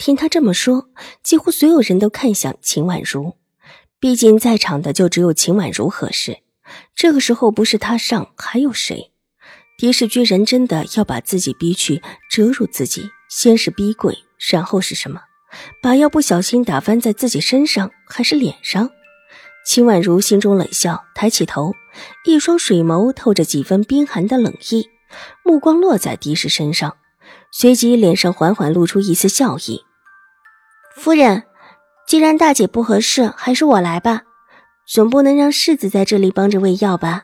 听他这么说，几乎所有人都看向秦婉如。毕竟在场的就只有秦婉如合适。这个时候不是他上，还有谁？狄氏居然真的要把自己逼去折辱自己，先是逼跪，然后是什么？把药不小心打翻在自己身上，还是脸上？秦婉如心中冷笑，抬起头，一双水眸透着几分冰寒的冷意，目光落在狄氏身上，随即脸上缓缓露出一丝笑意。夫人，既然大姐不合适，还是我来吧。总不能让世子在这里帮着喂药吧？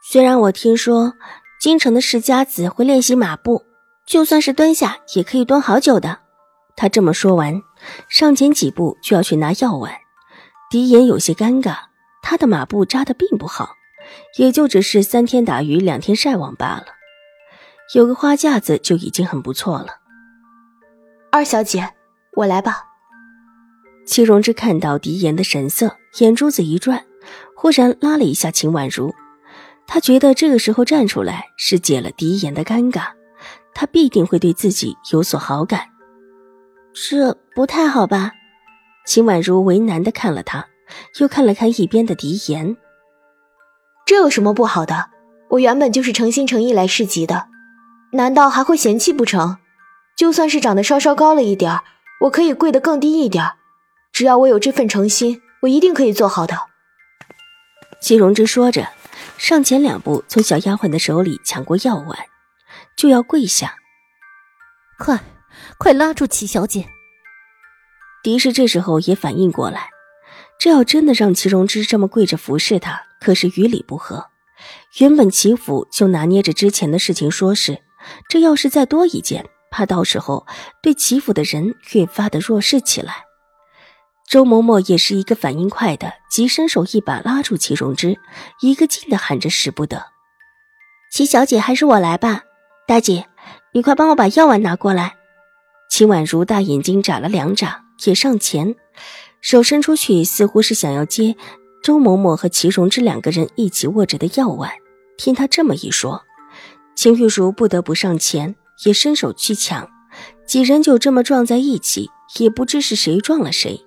虽然我听说京城的世家子会练习马步，就算是蹲下也可以蹲好久的。他这么说完，上前几步就要去拿药碗。狄言有些尴尬，他的马步扎得并不好，也就只是三天打鱼两天晒网罢了。有个花架子就已经很不错了。二小姐。我来吧。戚荣之看到狄言的神色，眼珠子一转，忽然拉了一下秦婉如。他觉得这个时候站出来是解了狄言的尴尬，他必定会对自己有所好感。这不太好吧？秦婉如为难的看了他，又看了看一边的狄言。这有什么不好的？我原本就是诚心诚意来市集的，难道还会嫌弃不成？就算是长得稍稍高了一点儿。我可以跪得更低一点，只要我有这份诚心，我一定可以做好的。齐荣之说着，上前两步，从小丫鬟的手里抢过药碗，就要跪下。快，快拉住齐小姐！狄氏这时候也反应过来，这要真的让齐荣之这么跪着服侍他，可是于理不合。原本齐府就拿捏着之前的事情说事，这要是再多一件。怕到时候对齐府的人越发的弱势起来。周嬷嬷也是一个反应快的，急伸手一把拉住齐荣之，一个劲的喊着使不得。齐小姐，还是我来吧。大姐，你快帮我把药碗拿过来。齐婉如大眼睛眨了两眨，也上前，手伸出去，似乎是想要接周嬷嬷和齐荣之两个人一起握着的药碗。听他这么一说，秦玉茹不得不上前。也伸手去抢，几人就这么撞在一起，也不知是谁撞了谁，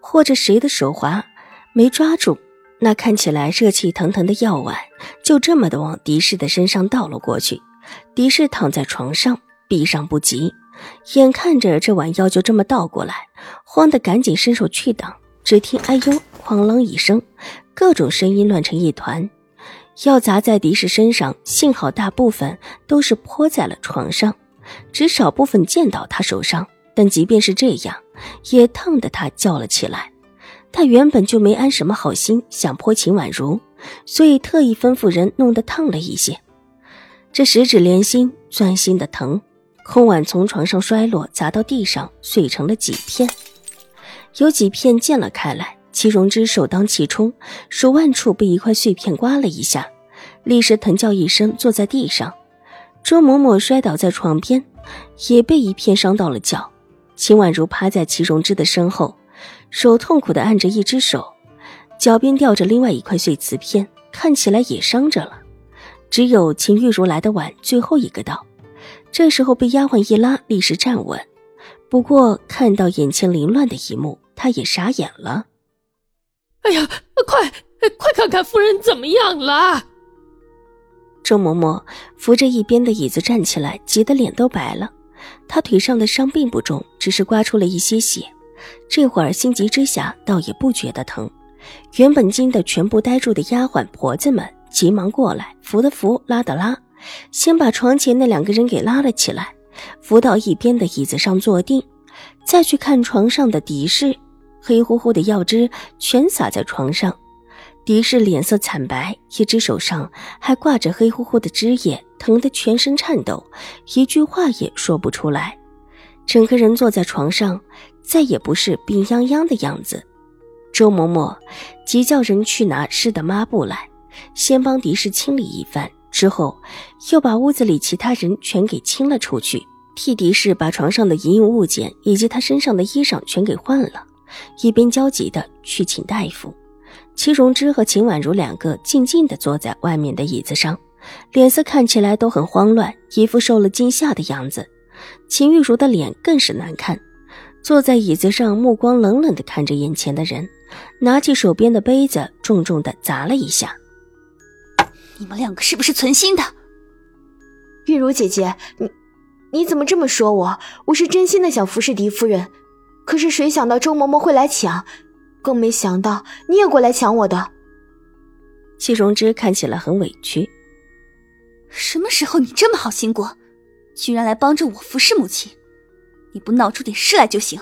或者谁的手滑没抓住，那看起来热气腾腾的药碗就这么的往狄氏的身上倒了过去。狄氏躺在床上，闭上不及，眼看着这碗药就这么倒过来，慌得赶紧伸手去挡，只听“哎呦”“哐啷”一声，各种声音乱成一团。药砸在狄氏身上，幸好大部分都是泼在了床上，只少部分溅到他手上。但即便是这样，也烫得他叫了起来。他原本就没安什么好心，想泼秦婉如，所以特意吩咐人弄得烫了一些。这十指连心，钻心的疼。空碗从床上摔落，砸到地上，碎成了几片，有几片溅了开来。齐荣之首当其冲，手腕处被一块碎片刮了一下，立时疼叫一声，坐在地上。周嬷嬷摔倒在床边，也被一片伤到了脚。秦婉如趴在齐荣之的身后，手痛苦地按着一只手，脚边吊着另外一块碎瓷片，看起来也伤着了。只有秦玉茹来的晚，最后一个到，这时候被丫鬟一拉，立时站稳。不过看到眼前凌乱的一幕，他也傻眼了。哎呀，快快看看夫人怎么样了！周嬷嬷扶着一边的椅子站起来，急得脸都白了。她腿上的伤并不重，只是刮出了一些血。这会儿心急之下，倒也不觉得疼。原本惊得全部呆住的丫鬟婆子们急忙过来，扶的扶，拉的拉，先把床前那两个人给拉了起来，扶到一边的椅子上坐定，再去看床上的狄氏。黑乎乎的药汁全洒在床上，狄氏脸色惨白，一只手上还挂着黑乎乎的汁液，疼得全身颤抖，一句话也说不出来。整个人坐在床上，再也不是病殃殃的样子，周嬷嬷急叫人去拿湿的抹布来，先帮狄氏清理一番，之后又把屋子里其他人全给清了出去，替狄氏把床上的银用物件以及他身上的衣裳全给换了，一边焦急的去请大夫。齐荣之和秦婉如两个静静地坐在外面的椅子上，脸色看起来都很慌乱，一副受了惊吓的样子。秦玉茹的脸更是难看，坐在椅子上，目光冷冷地看着眼前的人，拿起手边的杯子，重重地砸了一下。你们两个是不是存心的？玉茹姐姐，你你怎么这么说我？我是真心的想服侍狄夫人，可是谁想到周嬷嬷会来抢？更没想到你也过来抢我的。戚荣之看起来很委屈。什么时候你这么好心过，居然来帮着我服侍母亲？你不闹出点事来就行。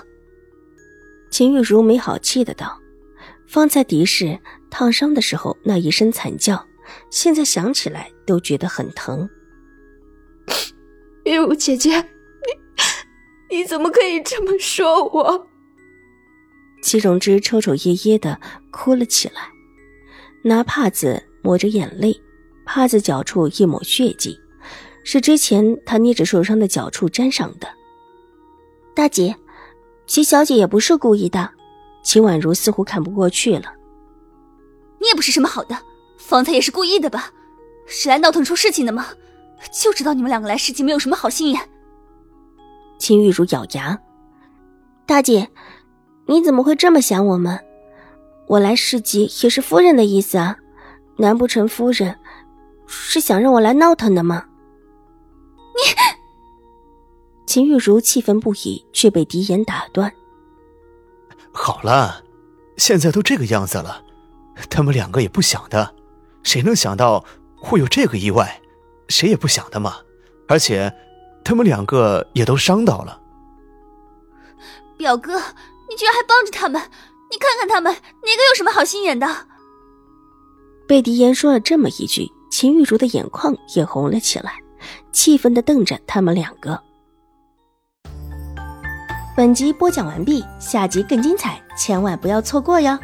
秦玉茹没好气的道：“方才狄氏烫伤的时候那一声惨叫，现在想起来都觉得很疼。”玉茹姐姐，你你怎么可以这么说我？齐荣之抽抽噎噎的哭了起来，拿帕子抹着眼泪，帕子脚处一抹血迹，是之前他捏着受伤的脚处沾上的。大姐，齐小姐也不是故意的。秦婉如似乎看不过去了，你也不是什么好的，方才也是故意的吧？是来闹腾出事情的吗？就知道你们两个来市集没有什么好心眼。秦玉茹咬牙，大姐。你怎么会这么想我们？我来市集也是夫人的意思啊，难不成夫人是想让我来闹腾的吗？你，秦玉茹气愤不已，却被狄言打断。好了，现在都这个样子了，他们两个也不想的，谁能想到会有这个意外？谁也不想的嘛。而且，他们两个也都伤到了。表哥。你居然还帮着他们！你看看他们哪个有什么好心眼的？被狄言说了这么一句，秦玉茹的眼眶也红了起来，气愤的瞪着他们两个。本集播讲完毕，下集更精彩，千万不要错过哟！